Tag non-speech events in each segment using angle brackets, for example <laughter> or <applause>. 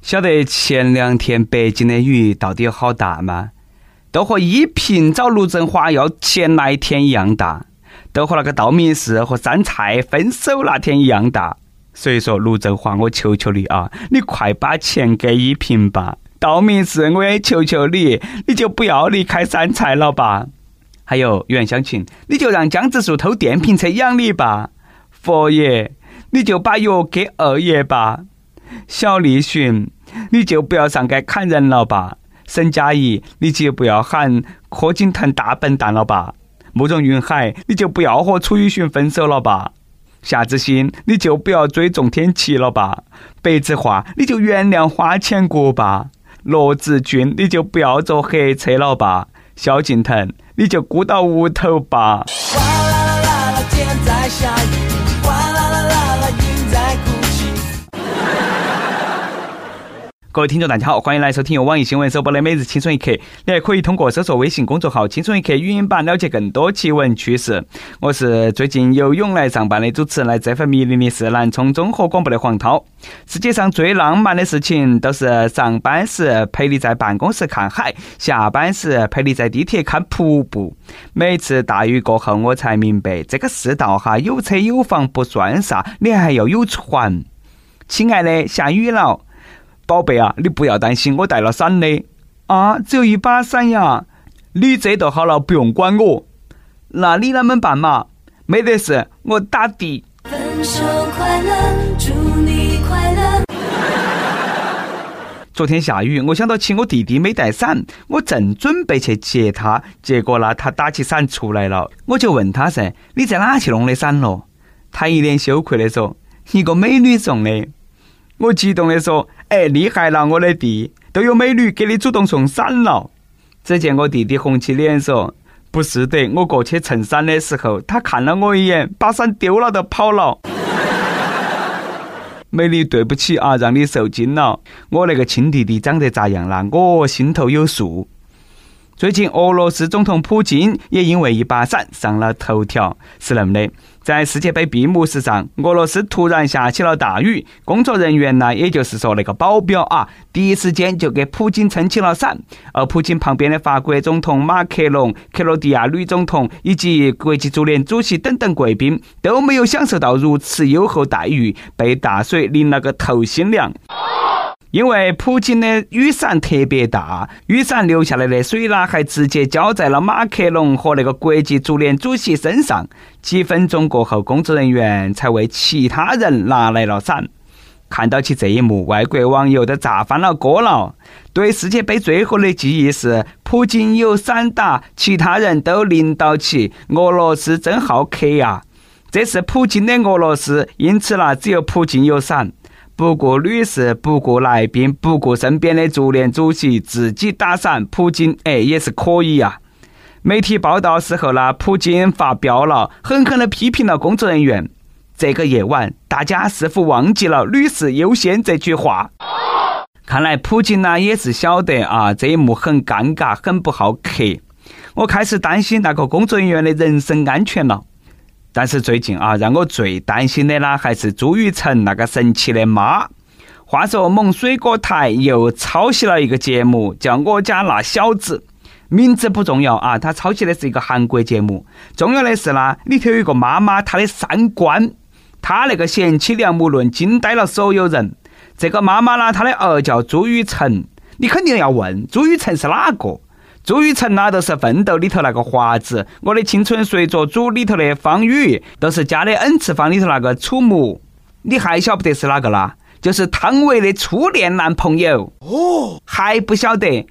晓得前两天北京的雨到底有好大吗？都和依萍找陆振华要钱那一天一样大，都和那个道明寺和杉菜分手那天一样大。所以说，陆振华，我求求你啊，你快把钱给依萍吧。道明寺，我也求求你，你就不要离开杉菜了吧。还有袁湘琴，你就让江直树偷电瓶车养你吧。佛爷，你就把药给二爷吧。小栗旬，你就不要上街砍人了吧；沈佳宜，你就不要喊柯景腾大笨蛋了吧；慕容云海，你就不要和楚雨荨分手了吧；夏之星，你就不要追仲天琪了吧；白子画，你就原谅花千骨吧；罗子君，你就不要坐黑车了吧；萧敬腾，你就孤到屋头吧。哗啦啦啦啦，天在下各位听众，大家好，欢迎来收听由网易新闻首播的每日轻松一刻。你还可以通过搜索微信公众号“轻松一刻”语音版了解更多奇闻趣事。我是最近游泳来上班的主持人，来这份迷离的是南充综合广播的黄涛。世界上最浪漫的事情，都是上班时陪你在办公室看海，下班时陪你在地铁看瀑布。每次大雨过后，我才明白，这个世道哈，有车有房不算啥，你还要有船。亲爱的，下雨了。宝贝啊，你不要担心，我带了伞的。啊，只有一把伞呀。你遮就好了，不用管我。那你啷们办嘛？没得事，我打的。分手快乐，祝你快乐。昨天下雨，我想到起我弟弟没带伞，我正准备去接他，结果呢，他打起伞出来了。我就问他噻：“你在哪去弄的伞咯？”他一脸羞愧的说：“一个美女送的。”我激动的说：“哎，厉害了，我的弟，都有美女给你主动送伞了。”只见我弟弟红起脸说：“不是的，我过去蹭伞的时候，他看了我一眼，把伞丢了就跑了。<laughs> ”美女，对不起啊，让你受惊了。我那个亲弟弟长得咋样了？我心头有数。最近，俄罗斯总统普京也因为一把伞上了头条，是那么的。在世界杯闭幕式上，俄罗斯突然下起了大雨，工作人员呢，也就是说那个保镖啊，第一时间就给普京撑起了伞。而普京旁边的法国总统马克龙、克罗地亚女总统以及国际足联主席等等贵宾都没有享受到如此优厚待遇，被大水淋了个透心凉。因为普京的雨伞特别大，雨伞流下来的水呢，还直接浇在了马克龙和那个国际足联主席身上。几分钟过后，工作人员才为其他人拿来了伞。看到起这一幕，外国网友都炸翻了锅了。对世界杯最后的记忆是：普京有伞打，其他人都淋到起。俄罗斯真好客呀！这是普京的俄罗斯，因此呢，只有普京有伞。不顾女士，不顾来宾，不顾身边的足联主席，自己打伞，普京哎也是可以呀。媒体报道时候呢，普京发飙了，狠狠地批评了工作人员。这个夜晚，大家似乎忘记了“女士优先”这句话。看来普京呢也是晓得啊，这一幕很尴尬，很不好客。我开始担心那个工作人员的人身安全了。但是最近啊，让我最担心的呢，还是朱雨辰那个神奇的妈。话说，某水果台又抄袭了一个节目，叫《我家那小子》。名字不重要啊，他抄袭的是一个韩国节目。重要的是呢，里头有一个妈妈，她的三观，她那个贤妻良母论惊呆了所有人。这个妈妈呢，她的儿叫朱雨辰，你肯定要问朱雨辰是哪个？朱雨辰呐，都是《奋斗》里头那个华子，《我的青春随着煮》里头的方宇，都是家的 N 次方里头那个楚木。你还晓不得是哪个啦？就是汤唯的初恋男朋友。哦，还不晓得？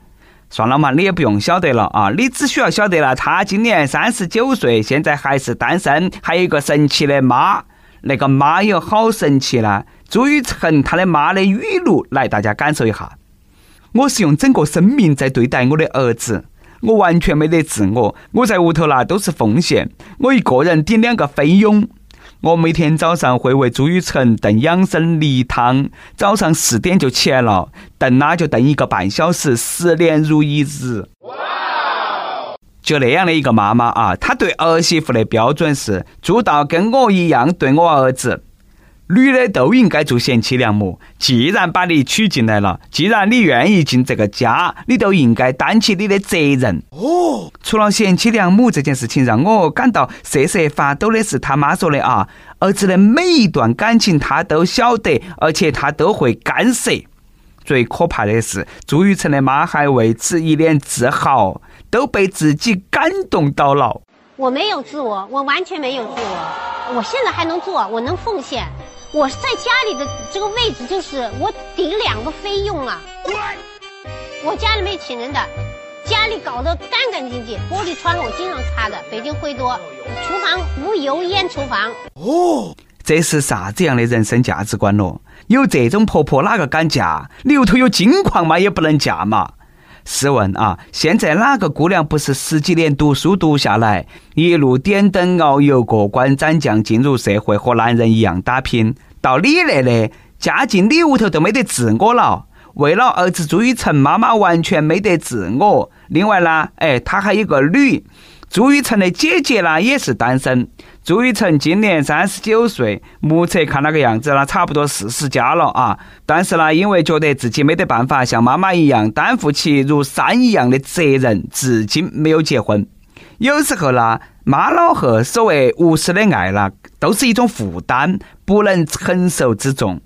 算了嘛，你也不用晓得了啊，你只需要晓得了，他今年三十九岁，现在还是单身，还有一个神奇的妈。那个妈有好神奇呢？朱雨辰他的妈的语录，来大家感受一下。我是用整个生命在对待我的儿子，我完全没得自我，我在屋头那都是奉献，我一个人顶两个菲佣。我每天早上会为朱雨辰炖养生梨汤，早上四点就起来了，炖啦就炖一个半小时，十年如一日。就那样的一个妈妈啊，她对儿媳妇的标准是做到跟我一样对我儿子。女的都应该做贤妻良母。既然把你娶进来了，既然你愿意进这个家，你都应该担起你的责任。哦，除了贤妻良母这件事情，让我感到瑟瑟发抖的是他妈说的啊，儿子的每一段感情他都晓得，而且他都会干涉。最可怕的是，朱雨辰的妈还为此一脸自豪，都被自己感动到了。我没有自我，我完全没有自我，我现在还能做，我能奉献。我在家里的这个位置就是我顶两个费用啊！我家里没请人的，家里搞得干干净净，玻璃窗我经常擦的。北京灰多，厨房无油烟厨房。哦，这是啥子样的人生价值观咯？有这种婆婆哪个敢嫁？里头有金矿嘛也不能嫁嘛？试问啊，现在哪个姑娘不是十几年读书读下来，一路点灯熬油过关斩将进入社会，和男人一样打拼？到你那的嫁进你屋头都没得自我了，为了儿子朱雨辰，妈妈完全没得自我。另外呢，哎，他还有个女，朱雨辰的姐姐呢也是单身。朱雨辰今年三十九岁，目测看那个样子呢，差不多四十加了啊。但是呢，因为觉得自己没得办法像妈妈一样担负起如山一样的责任，至今没有结婚。有时候呢，妈老汉所谓无私的爱呢，都是一种负担，不能承受之重。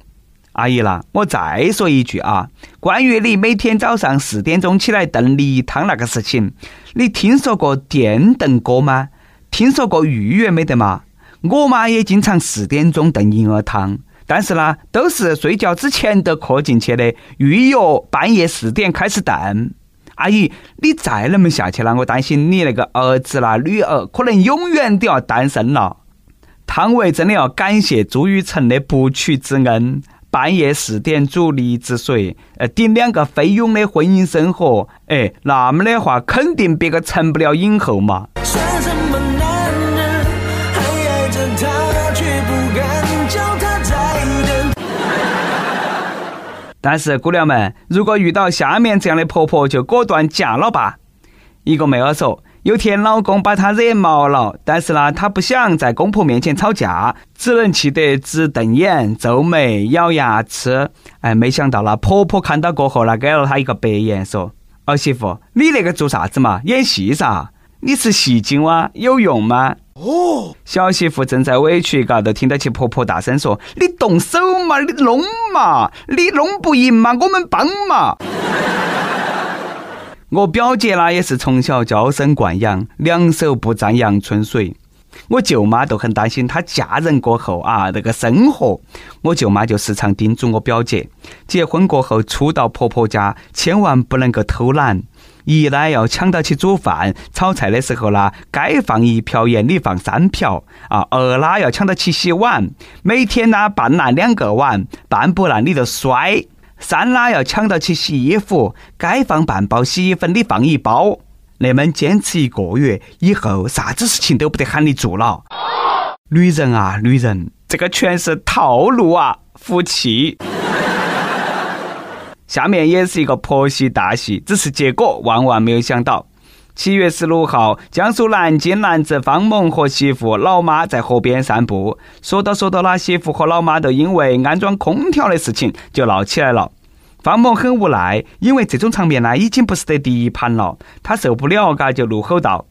阿姨啦，我再说一句啊，关于你每天早上四点钟起来炖梨汤那个事情，你听说过电炖锅吗？听说过预约没得嘛？我妈也经常四点钟炖银耳汤，但是呢，都是睡觉之前都喝进去的，预约半夜四点开始炖。阿姨，你再那么下去了，我担心你那个儿子啦、女儿可能永远都要单身了。汤唯真的要感谢朱雨辰的不娶之恩，半夜四点煮梨子水，呃，顶两个菲佣的婚姻生活，哎，那么的话，肯定别个成不了影后嘛。但是姑娘们，如果遇到下面这样的婆婆，就果断嫁了吧。一个妹儿说，有天老公把她惹毛了，但是呢，她不想在公婆面前吵架，只能气得直瞪眼、皱眉、咬牙吃。哎，没想到那婆婆看到过后呢，给了她一个白眼，说：“儿媳妇，你那个做啥子嘛？演戏噻？你是戏精哇？有用吗？”哦，小媳妇正在委屈嘎，都听到其婆婆大声说：“你动手嘛，你弄嘛，你弄不赢嘛，我们帮嘛。” <laughs> 我表姐呢也是从小娇生惯养，两手不沾阳春水。我舅妈都很担心她嫁人过后啊那个生活，我舅妈就时常叮嘱我表姐，结婚过后初到婆婆家，千万不能够偷懒。一呢要抢到起煮饭，炒菜的时候呢，该放一瓢盐你放三瓢啊。二呢要抢到起洗碗，每天呢半烂两个碗，半不烂你就摔。三呢要抢到起洗衣服，该放半包洗衣粉你放一包。那么坚持一个月以后，啥子事情都不得喊你做了。女人啊，女人，这个全是套路啊，服气。下面也是一个婆媳大戏，只是结果万万没有想到。七月十六号，江苏南京男子方某和媳妇、老妈在河边散步，说到说到，那媳妇和老妈都因为安装空调的事情就闹起来了。方某很无奈，因为这种场面呢已经不是得第一盘了，他受不了，嘎就怒吼道。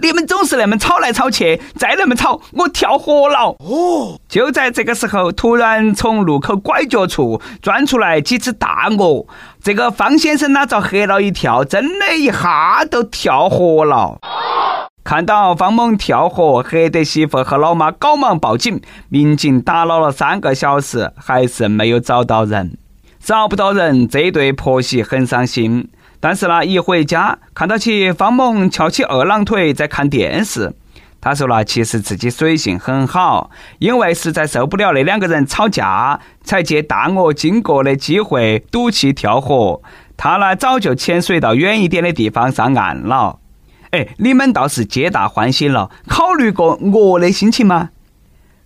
你们总是那么吵来吵去，再那么吵，我跳河了！哦，就在这个时候，突然从路口拐角处钻出来几只大鹅。这个方先生呢，遭吓了一跳，真的一下都跳河了。看到方某跳河，吓得媳妇和老妈赶忙报警。民警打捞了三个小时，还是没有找到人。找不到人，这对婆媳很伤心。但是呢，一回家看到起方某翘起二郎腿在看电视，他说了，其实自己水性很好，因为实在受不了那两个人吵架，才借大鹅经过的机会赌气跳河。他呢，早就潜水到远一点的地方上岸了。哎，你们倒是皆大欢喜了，考虑过鹅的心情吗？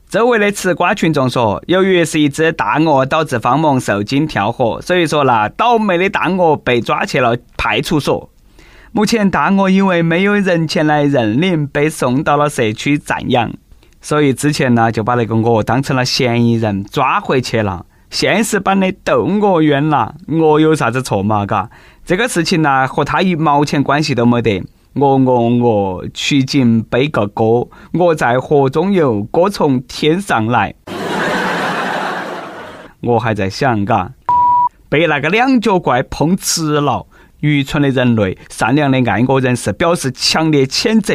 周围的吃瓜群众说，由于是一只大鹅导致方某受惊跳河，所以说那倒霉的大鹅被抓去了派出所。目前大鹅因为没有人前来认领，被送到了社区暂养。所以之前呢就把那个我当成了嫌疑人抓回去了。现实版的窦我冤了，我有啥子错嘛？嘎，这个事情呢和他一毛钱关系都没得。我我我，取景背个歌，我在河中游，歌从天上来。我还在想，嘎，被那个两脚怪碰瓷了。愚蠢的人类，善良的爱国人士表示强烈谴责。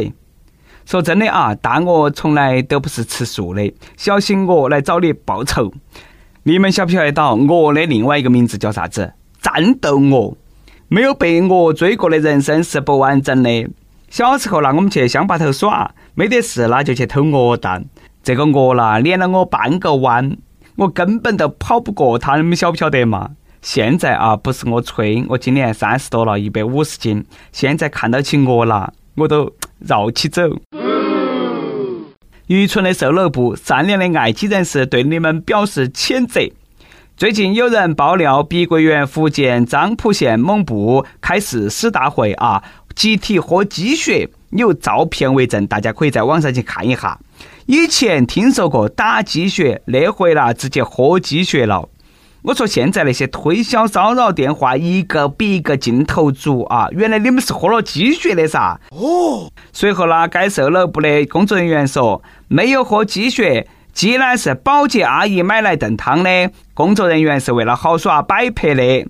说真的啊，大鹅从来都不是吃素的，小心我来找你报仇。你们晓不晓得到鹅的另外一个名字叫啥子？战斗鹅。没有被鹅追过的人生是不完整的。小时候呢，我们去乡坝头耍，没得事啦就去偷鹅蛋。这个鹅啦，撵了我半个弯，我根本都跑不过它，你们晓不晓得嘛？现在啊，不是我吹，我今年三十多了，一百五十斤，现在看到起鹅啦，我都绕起走。愚蠢的售楼部，善良的爱鸡人士对你们表示谴责。最近有人爆料，碧桂园福建漳浦县某部开市师大会啊，集体喝鸡血，有照片为证，大家可以在网上去看一下。以前听说过打鸡血，那回啦直接喝鸡血了。我说现在那些推销骚扰电话一个比一个劲头足啊！原来你们是喝了鸡血的噻？哦。随后呢，该售楼部的工作人员说没有喝鸡血，鸡呢是保洁阿姨买来炖汤的，工作人员是为了好耍摆拍的。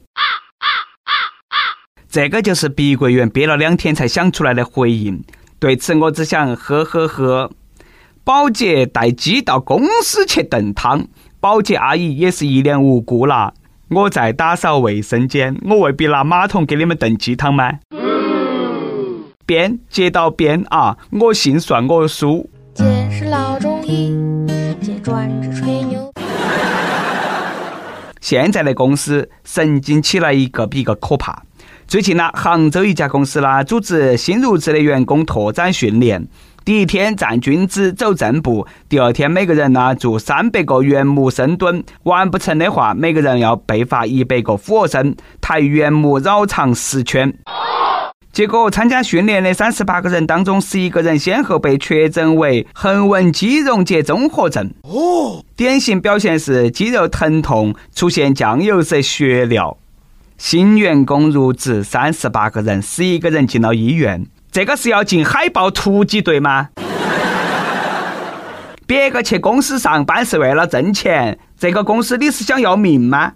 这个就是碧桂园憋了两天才想出来的回应。对此，我只想呵呵呵。保洁带鸡到公司去炖汤。保洁阿姨也是一脸无辜啦。我在打扫卫生间，我未必拿马桶给你们炖鸡汤吗？编接到编啊！我信算我输。姐是老中医，专治吹牛。现在的公司神经起来一个比一个可怕。最近呢，杭州一家公司呢组织新入职的员工拓展训练。第一天站军姿走正步，第二天每个人呢做三百个圆木深蹲，完不成的话，每个人要被罚一百个俯卧撑，抬圆木绕场十圈。结果参加训练的三十八个人当中，十一个人先后被确诊为横纹肌溶解综合症。哦，典型表现是肌肉疼痛，出现酱油色血尿。新员工入职三十八个人，十一个人进了医院。这个是要进海豹突击队吗？<laughs> 别个去公司上班是为了挣钱，这个公司你是想要命吗？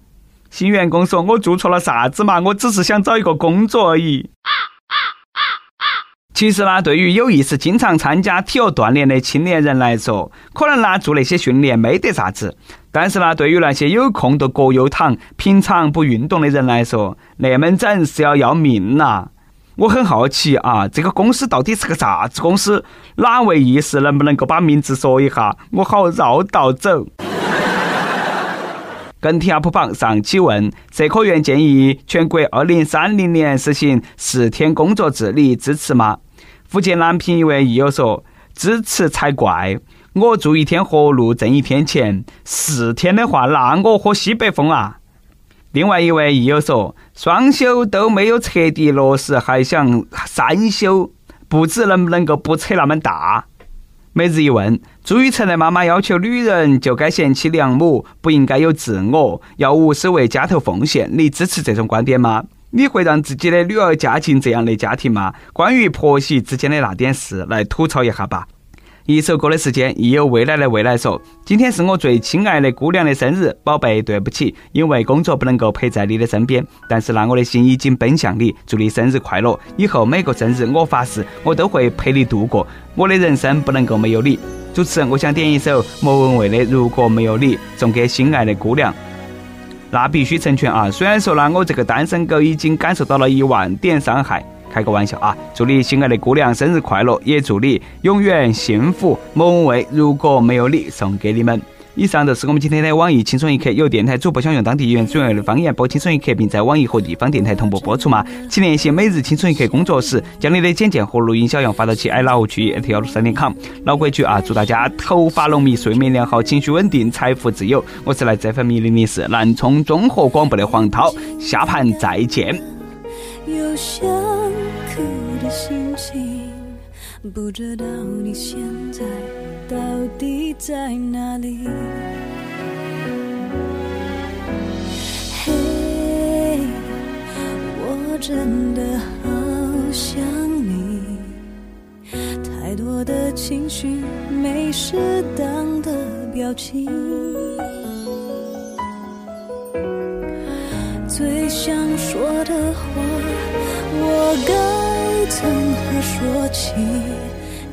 新员工说：“我做错了啥子嘛？我只是想找一个工作而已。”其实呢，对于有意识经常参加体育锻炼的青年人来说，可能呢做那些训练没得啥子。但是呢，对于那些有空都各有躺、平常不运动的人来说，那么整是要要命呐！我很好奇啊，这个公司到底是个啥子公司？哪位意识能不能够把名字说一下？我好绕道走。<laughs> 跟帖普榜上期问：社科院建议全国二零三零年实行四天工作制，你支持吗？福建南平一位益友说：支持才怪！我做一天活路挣一天钱，四天的话，那我喝西北风啊！另外一位益友说：“双休都没有彻底落实，还想三休，不知能不能够不扯那么大？”每日一问：朱雨辰的妈妈要求女人就该贤妻良母，不应该有自我，要无私为家头奉献。你支持这种观点吗？你会让自己的女儿嫁进这样的家庭吗？关于婆媳之间的那点事，来吐槽一下吧。一首歌的时间，亦有未来的未来说：“今天是我最亲爱的姑娘的生日，宝贝，对不起，因为工作不能够陪在你的身边，但是呢，我的心已经奔向你，祝你生日快乐！以后每个生日，我发誓，我都会陪你度过。我的人生不能够没有你。”主持人，我想点一首莫文蔚的《如果没有你》，送给心爱的姑娘。那必须成全啊！虽然说呢，我这个单身狗已经感受到了一万点伤害。开个玩笑啊！祝你心爱的姑娘生日快乐，也祝你永远幸福。某位，如果没有你，送给你们。以上就是我们今天的网易轻松一刻，有电台主播想用当地原汁原味的方言播轻松一刻，并在网易和地方电台同步播出吗？请联系每日轻松一刻工作室，将你的简介和录音小样发到其 i love 区幺六三点 com。老规矩啊，祝大家头发浓密，睡眠良好，情绪稳定，财富自由。我是来自 FM 零零四南充综合广播的黄涛，下盘再见。有想哭的心情。不知道你现在到底在哪里？嘿，我真的好想你，太多的情绪没适当的表情，最想说的话，我该从何说起？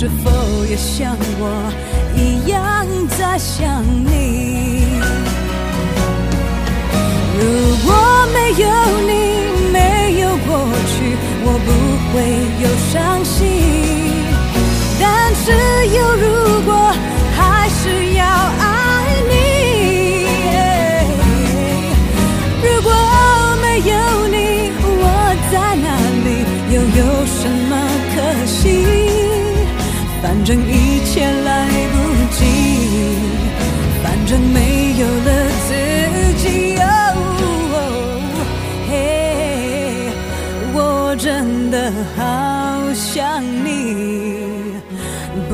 是否也像我一样在想你？如果没有你，